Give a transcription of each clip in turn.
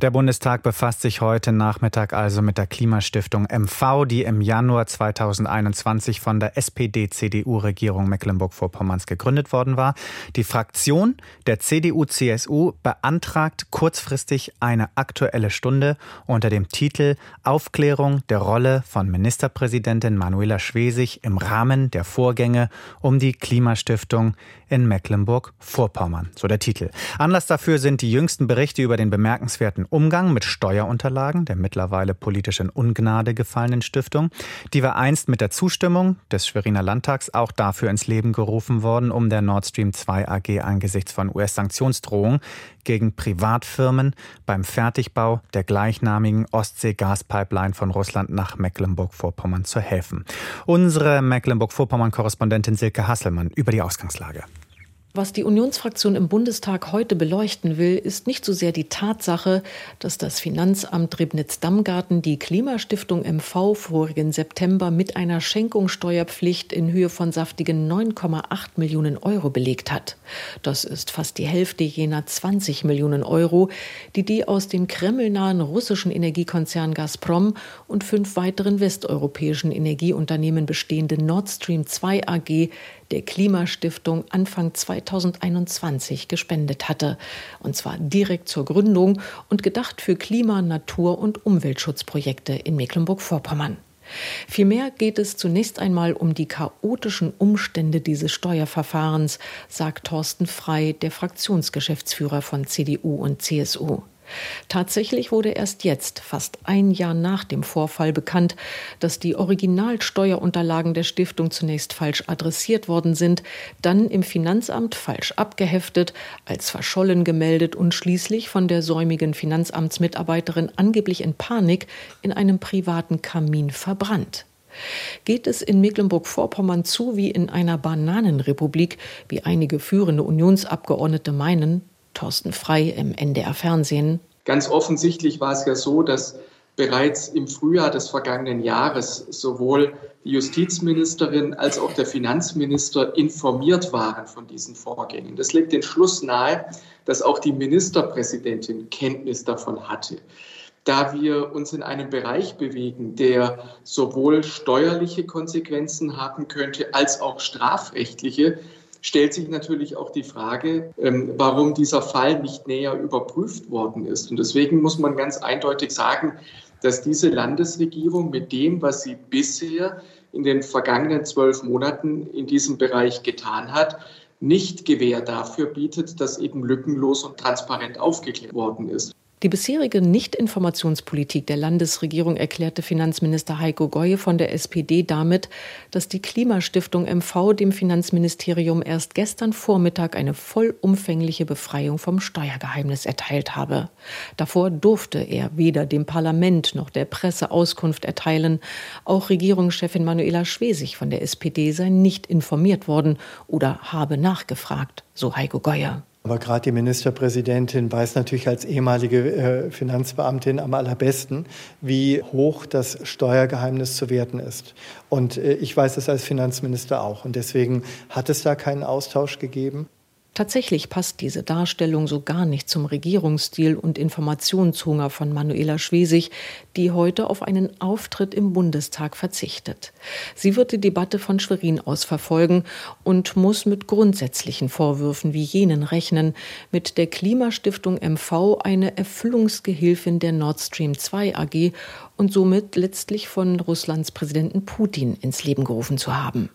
Der Bundestag befasst sich heute Nachmittag also mit der Klimastiftung MV, die im Januar 2021 von der SPD-CDU-Regierung Mecklenburg-Vorpommerns gegründet worden war. Die Fraktion der CDU-CSU beantragt kurzfristig eine aktuelle Stunde unter dem Titel Aufklärung der Rolle von Ministerpräsidentin Manuela Schwesig im Rahmen der Vorgänge um die Klimastiftung in Mecklenburg-Vorpommern. So der Titel. Anlass dafür sind die jüngsten Berichte über den bemerkenswerten Umgang mit Steuerunterlagen der mittlerweile politisch in Ungnade gefallenen Stiftung. Die war einst mit der Zustimmung des Schweriner Landtags auch dafür ins Leben gerufen worden, um der Nord Stream 2 AG angesichts von US-Sanktionsdrohungen gegen Privatfirmen beim Fertigbau der gleichnamigen Ostsee-Gaspipeline von Russland nach Mecklenburg-Vorpommern zu helfen. Unsere Mecklenburg-Vorpommern-Korrespondentin Silke Hasselmann über die Ausgangslage. Was die Unionsfraktion im Bundestag heute beleuchten will, ist nicht so sehr die Tatsache, dass das Finanzamt Ribnitz-Dammgarten die Klimastiftung MV vorigen September mit einer Schenkungssteuerpflicht in Höhe von saftigen 9,8 Millionen Euro belegt hat. Das ist fast die Hälfte jener 20 Millionen Euro, die die aus dem kremlnahen russischen Energiekonzern Gazprom und fünf weiteren westeuropäischen Energieunternehmen bestehende Nord Stream 2 AG der Klimastiftung Anfang 2021 gespendet hatte. Und zwar direkt zur Gründung und gedacht für Klima-, Natur- und Umweltschutzprojekte in Mecklenburg-Vorpommern. Vielmehr geht es zunächst einmal um die chaotischen Umstände dieses Steuerverfahrens, sagt Thorsten Frei, der Fraktionsgeschäftsführer von CDU und CSU. Tatsächlich wurde erst jetzt, fast ein Jahr nach dem Vorfall, bekannt, dass die Originalsteuerunterlagen der Stiftung zunächst falsch adressiert worden sind, dann im Finanzamt falsch abgeheftet, als verschollen gemeldet und schließlich von der säumigen Finanzamtsmitarbeiterin angeblich in Panik in einem privaten Kamin verbrannt. Geht es in Mecklenburg-Vorpommern zu wie in einer Bananenrepublik, wie einige führende Unionsabgeordnete meinen, Thorsten Frei im NDR Fernsehen. Ganz offensichtlich war es ja so, dass bereits im Frühjahr des vergangenen Jahres sowohl die Justizministerin als auch der Finanzminister informiert waren von diesen Vorgängen. Das legt den Schluss nahe, dass auch die Ministerpräsidentin Kenntnis davon hatte. Da wir uns in einem Bereich bewegen, der sowohl steuerliche Konsequenzen haben könnte als auch strafrechtliche, stellt sich natürlich auch die Frage, ähm, warum dieser Fall nicht näher überprüft worden ist. Und deswegen muss man ganz eindeutig sagen, dass diese Landesregierung mit dem, was sie bisher in den vergangenen zwölf Monaten in diesem Bereich getan hat, nicht Gewähr dafür bietet, dass eben lückenlos und transparent aufgeklärt worden ist. Die bisherige Nichtinformationspolitik der Landesregierung erklärte Finanzminister Heiko Goye von der SPD damit, dass die Klimastiftung MV dem Finanzministerium erst gestern Vormittag eine vollumfängliche Befreiung vom Steuergeheimnis erteilt habe. Davor durfte er weder dem Parlament noch der Presse Auskunft erteilen. Auch Regierungschefin Manuela Schwesig von der SPD sei nicht informiert worden oder habe nachgefragt, so Heiko Goye. Aber gerade die Ministerpräsidentin weiß natürlich als ehemalige äh, Finanzbeamtin am allerbesten, wie hoch das Steuergeheimnis zu werten ist. Und äh, ich weiß es als Finanzminister auch. Und deswegen hat es da keinen Austausch gegeben. Tatsächlich passt diese Darstellung so gar nicht zum Regierungsstil und Informationshunger von Manuela Schwesig, die heute auf einen Auftritt im Bundestag verzichtet. Sie wird die Debatte von Schwerin aus verfolgen und muss mit grundsätzlichen Vorwürfen wie jenen rechnen, mit der Klimastiftung MV eine Erfüllungsgehilfin der Nord Stream 2 AG und somit letztlich von Russlands Präsidenten Putin ins Leben gerufen zu haben.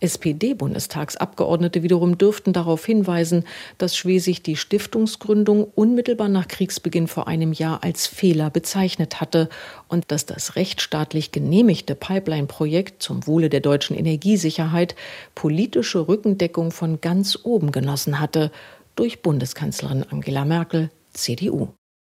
SPD-Bundestagsabgeordnete wiederum dürften darauf hinweisen, dass Schwesig die Stiftungsgründung unmittelbar nach Kriegsbeginn vor einem Jahr als Fehler bezeichnet hatte und dass das rechtsstaatlich genehmigte Pipeline-Projekt zum Wohle der deutschen Energiesicherheit politische Rückendeckung von ganz oben genossen hatte durch Bundeskanzlerin Angela Merkel, CDU.